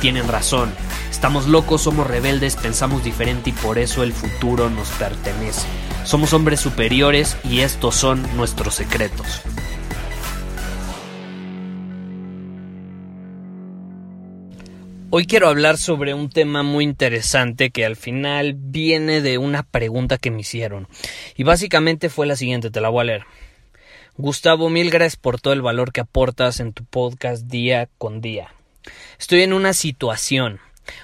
tienen razón. Estamos locos, somos rebeldes, pensamos diferente y por eso el futuro nos pertenece. Somos hombres superiores y estos son nuestros secretos. Hoy quiero hablar sobre un tema muy interesante que al final viene de una pregunta que me hicieron. Y básicamente fue la siguiente, te la voy a leer. Gustavo, mil gracias por todo el valor que aportas en tu podcast día con día. Estoy en una situación.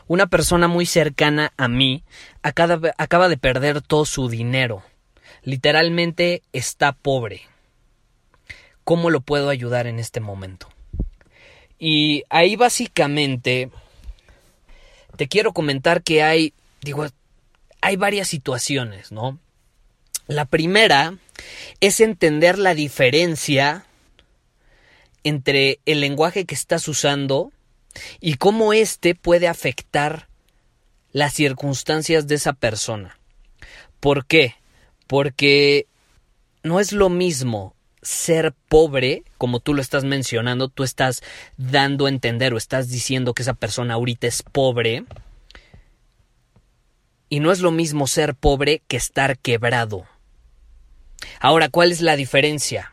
Una persona muy cercana a mí acaba, de perder todo su dinero. Literalmente está pobre. ¿Cómo lo puedo ayudar en este momento? Y ahí básicamente te quiero comentar que hay, digo, hay varias situaciones, ¿no? La primera es entender la diferencia entre el lenguaje que estás usando y cómo éste puede afectar las circunstancias de esa persona. ¿Por qué? Porque no es lo mismo ser pobre, como tú lo estás mencionando, tú estás dando a entender o estás diciendo que esa persona ahorita es pobre. Y no es lo mismo ser pobre que estar quebrado. Ahora, ¿cuál es la diferencia?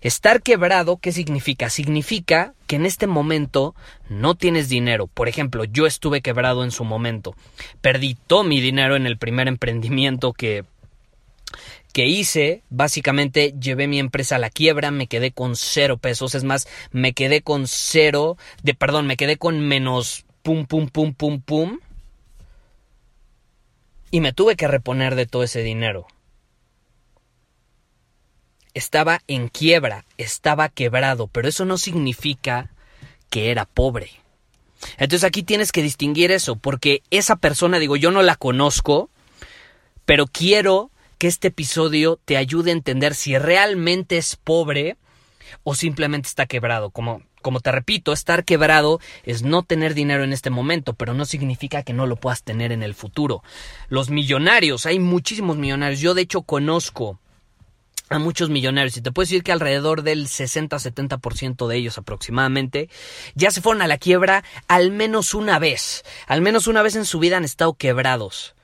Estar quebrado, ¿qué significa? Significa que en este momento no tienes dinero. Por ejemplo, yo estuve quebrado en su momento. Perdí todo mi dinero en el primer emprendimiento que que hice, básicamente llevé mi empresa a la quiebra, me quedé con cero pesos, es más, me quedé con cero, de perdón, me quedé con menos pum, pum, pum, pum, pum, y me tuve que reponer de todo ese dinero estaba en quiebra, estaba quebrado, pero eso no significa que era pobre. Entonces aquí tienes que distinguir eso, porque esa persona, digo, yo no la conozco, pero quiero que este episodio te ayude a entender si realmente es pobre o simplemente está quebrado. Como, como te repito, estar quebrado es no tener dinero en este momento, pero no significa que no lo puedas tener en el futuro. Los millonarios, hay muchísimos millonarios. Yo de hecho conozco a muchos millonarios y te puedo decir que alrededor del 60-70% de ellos aproximadamente ya se fueron a la quiebra al menos una vez. Al menos una vez en su vida han estado quebrados.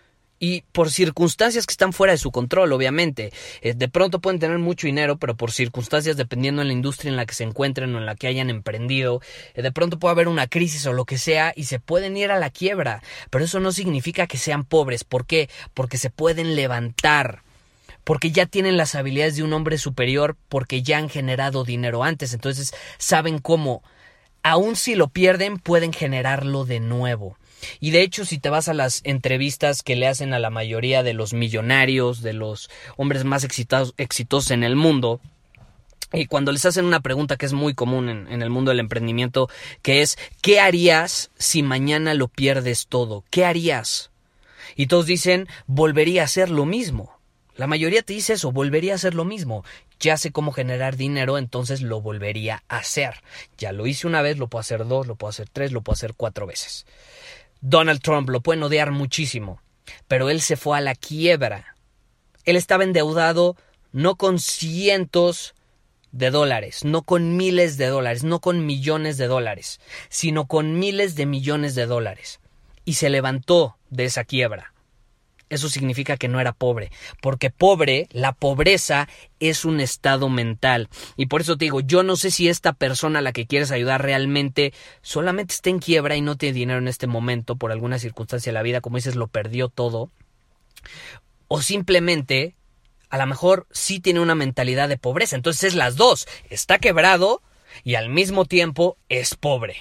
Y por circunstancias que están fuera de su control, obviamente. Eh, de pronto pueden tener mucho dinero, pero por circunstancias dependiendo de la industria en la que se encuentren o en la que hayan emprendido, eh, de pronto puede haber una crisis o lo que sea y se pueden ir a la quiebra. Pero eso no significa que sean pobres. ¿Por qué? Porque se pueden levantar porque ya tienen las habilidades de un hombre superior, porque ya han generado dinero antes, entonces saben cómo, aun si lo pierden, pueden generarlo de nuevo. Y de hecho, si te vas a las entrevistas que le hacen a la mayoría de los millonarios, de los hombres más exitosos, en el mundo, y cuando les hacen una pregunta que es muy común en, en, el mundo del emprendimiento, que es ¿qué harías si mañana lo pierdes todo? ¿Qué harías? Y todos dicen volvería a hacer lo mismo. La mayoría te dice eso, volvería a hacer lo mismo. Ya sé cómo generar dinero, entonces lo volvería a hacer. Ya lo hice una vez, lo puedo hacer dos, lo puedo hacer tres, lo puedo hacer cuatro veces. Donald Trump lo pueden odiar muchísimo, pero él se fue a la quiebra. Él estaba endeudado no con cientos de dólares, no con miles de dólares, no con millones de dólares, sino con miles de millones de dólares. Y se levantó de esa quiebra eso significa que no era pobre, porque pobre, la pobreza es un estado mental. Y por eso te digo, yo no sé si esta persona a la que quieres ayudar realmente solamente está en quiebra y no tiene dinero en este momento por alguna circunstancia de la vida, como dices, lo perdió todo, o simplemente a lo mejor sí tiene una mentalidad de pobreza. Entonces es las dos, está quebrado y al mismo tiempo es pobre.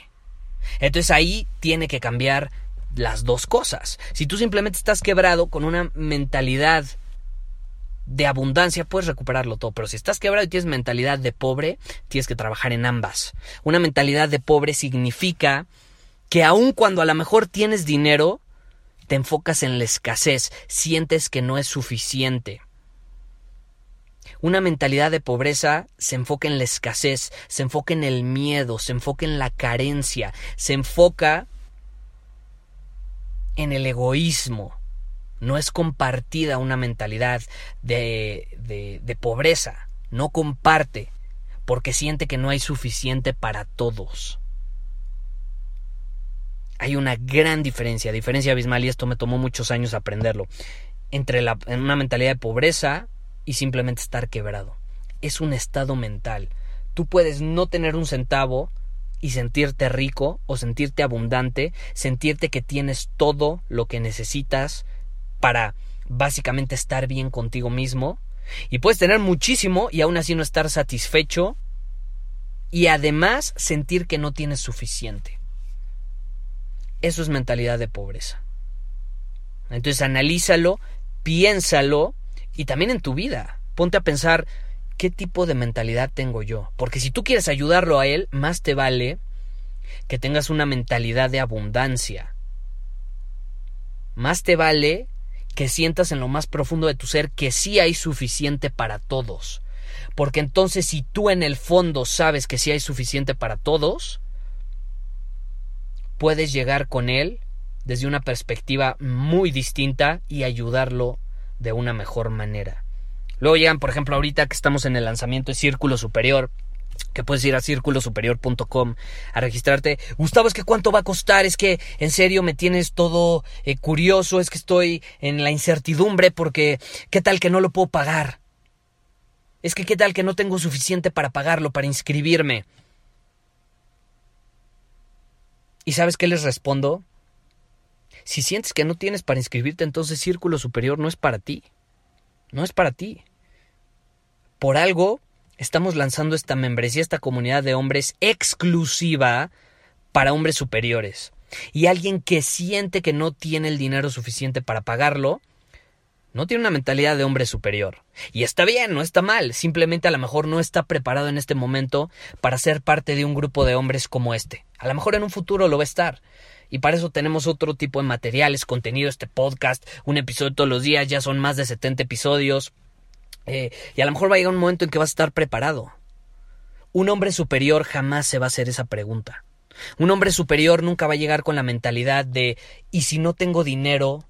Entonces ahí tiene que cambiar las dos cosas. Si tú simplemente estás quebrado con una mentalidad de abundancia, puedes recuperarlo todo. Pero si estás quebrado y tienes mentalidad de pobre, tienes que trabajar en ambas. Una mentalidad de pobre significa que aun cuando a lo mejor tienes dinero, te enfocas en la escasez, sientes que no es suficiente. Una mentalidad de pobreza se enfoca en la escasez, se enfoca en el miedo, se enfoca en la carencia, se enfoca en el egoísmo. No es compartida una mentalidad de, de, pobreza. No comparte porque siente que no hay suficiente para todos. Hay una gran diferencia, diferencia abismal, y esto me tomó muchos años aprenderlo, entre la, una mentalidad de pobreza y simplemente estar quebrado. Es un estado mental. Tú puedes no tener un centavo y sentirte rico o sentirte abundante, sentirte que tienes todo lo que necesitas para básicamente estar bien contigo mismo. Y puedes tener muchísimo y aún así no estar satisfecho y además sentir que no tienes suficiente. Eso es mentalidad de pobreza. Entonces analízalo, piénsalo y también en tu vida. Ponte a pensar qué tipo de mentalidad tengo yo. Porque si tú quieres ayudarlo a él, más te vale que tengas una mentalidad de abundancia. Más te vale que sientas en lo más profundo de tu ser que sí hay suficiente para todos. Porque entonces si tú en el fondo sabes que sí hay suficiente para todos, puedes llegar con él desde una perspectiva muy distinta y ayudarlo de una mejor manera. Luego llegan, por ejemplo, ahorita que estamos en el lanzamiento de Círculo Superior, que puedes ir a círculosuperior.com a registrarte. Gustavo, es que cuánto va a costar, es que en serio me tienes todo eh, curioso, es que estoy en la incertidumbre porque qué tal que no lo puedo pagar. Es que qué tal que no tengo suficiente para pagarlo, para inscribirme. ¿Y sabes qué les respondo? Si sientes que no tienes para inscribirte, entonces Círculo Superior no es para ti. No es para ti. Por algo estamos lanzando esta membresía, esta comunidad de hombres exclusiva para hombres superiores. Y alguien que siente que no tiene el dinero suficiente para pagarlo, no tiene una mentalidad de hombre superior. Y está bien, no está mal, simplemente a lo mejor no está preparado en este momento para ser parte de un grupo de hombres como este. A lo mejor en un futuro lo va a estar y para eso tenemos otro tipo de materiales, contenido, este podcast, un episodio todos los días, ya son más de 70 episodios. Eh, y a lo mejor va a llegar un momento en que vas a estar preparado. Un hombre superior jamás se va a hacer esa pregunta. Un hombre superior nunca va a llegar con la mentalidad de ¿y si no tengo dinero?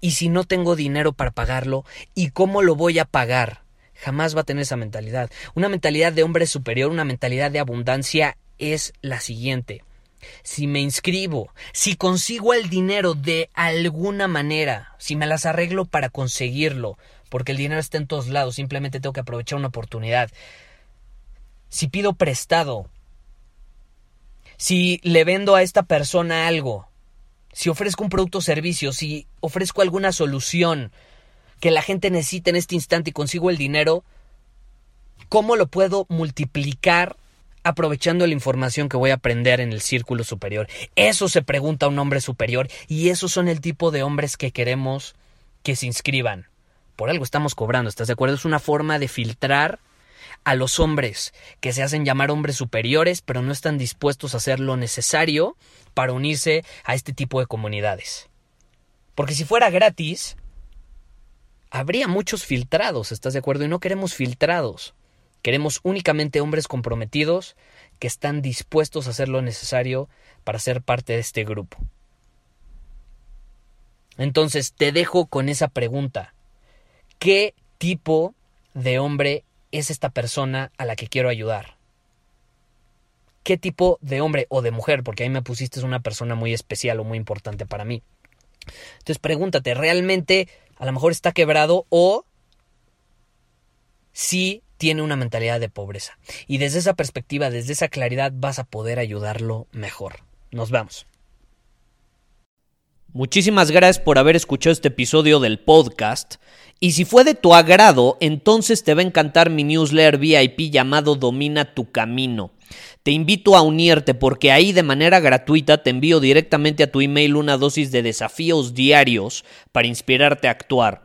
¿Y si no tengo dinero para pagarlo? ¿Y cómo lo voy a pagar? Jamás va a tener esa mentalidad. Una mentalidad de hombre superior, una mentalidad de abundancia es la siguiente si me inscribo, si consigo el dinero de alguna manera, si me las arreglo para conseguirlo, porque el dinero está en todos lados, simplemente tengo que aprovechar una oportunidad. Si pido prestado, si le vendo a esta persona algo, si ofrezco un producto o servicio, si ofrezco alguna solución que la gente necesita en este instante y consigo el dinero, ¿cómo lo puedo multiplicar aprovechando la información que voy a aprender en el círculo superior. Eso se pregunta a un hombre superior y esos son el tipo de hombres que queremos que se inscriban. Por algo estamos cobrando, ¿estás de acuerdo? Es una forma de filtrar a los hombres que se hacen llamar hombres superiores, pero no están dispuestos a hacer lo necesario para unirse a este tipo de comunidades. Porque si fuera gratis, habría muchos filtrados, ¿estás de acuerdo? Y no queremos filtrados. Queremos únicamente hombres comprometidos que están dispuestos a hacer lo necesario para ser parte de este grupo. Entonces te dejo con esa pregunta. ¿Qué tipo de hombre es esta persona a la que quiero ayudar? ¿Qué tipo de hombre o de mujer? Porque ahí me pusiste una persona muy especial o muy importante para mí. Entonces pregúntate, ¿realmente a lo mejor está quebrado o si tiene una mentalidad de pobreza. Y desde esa perspectiva, desde esa claridad, vas a poder ayudarlo mejor. Nos vamos. Muchísimas gracias por haber escuchado este episodio del podcast. Y si fue de tu agrado, entonces te va a encantar mi newsletter VIP llamado Domina tu Camino. Te invito a unirte porque ahí de manera gratuita te envío directamente a tu email una dosis de desafíos diarios para inspirarte a actuar.